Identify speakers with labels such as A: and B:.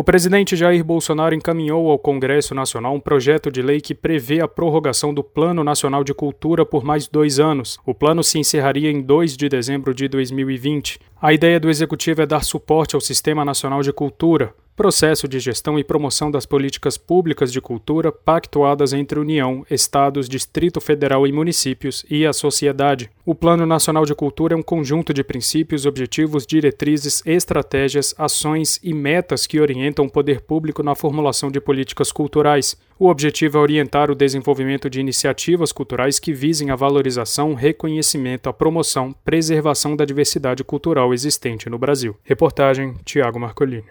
A: O presidente Jair Bolsonaro encaminhou ao Congresso Nacional um projeto de lei que prevê a prorrogação do Plano Nacional de Cultura por mais dois anos. O plano se encerraria em 2 de dezembro de 2020. A ideia do executivo é dar suporte ao Sistema Nacional de Cultura, processo de gestão e promoção das políticas públicas de cultura pactuadas entre União, Estados, Distrito Federal e municípios e a sociedade. O Plano Nacional de Cultura é um conjunto de princípios, objetivos, diretrizes, estratégias, ações e metas que orientam o poder público na formulação de políticas culturais. O objetivo é orientar o desenvolvimento de iniciativas culturais que visem a valorização, reconhecimento, a promoção, preservação da diversidade cultural existente no Brasil. Reportagem Tiago Marcolini.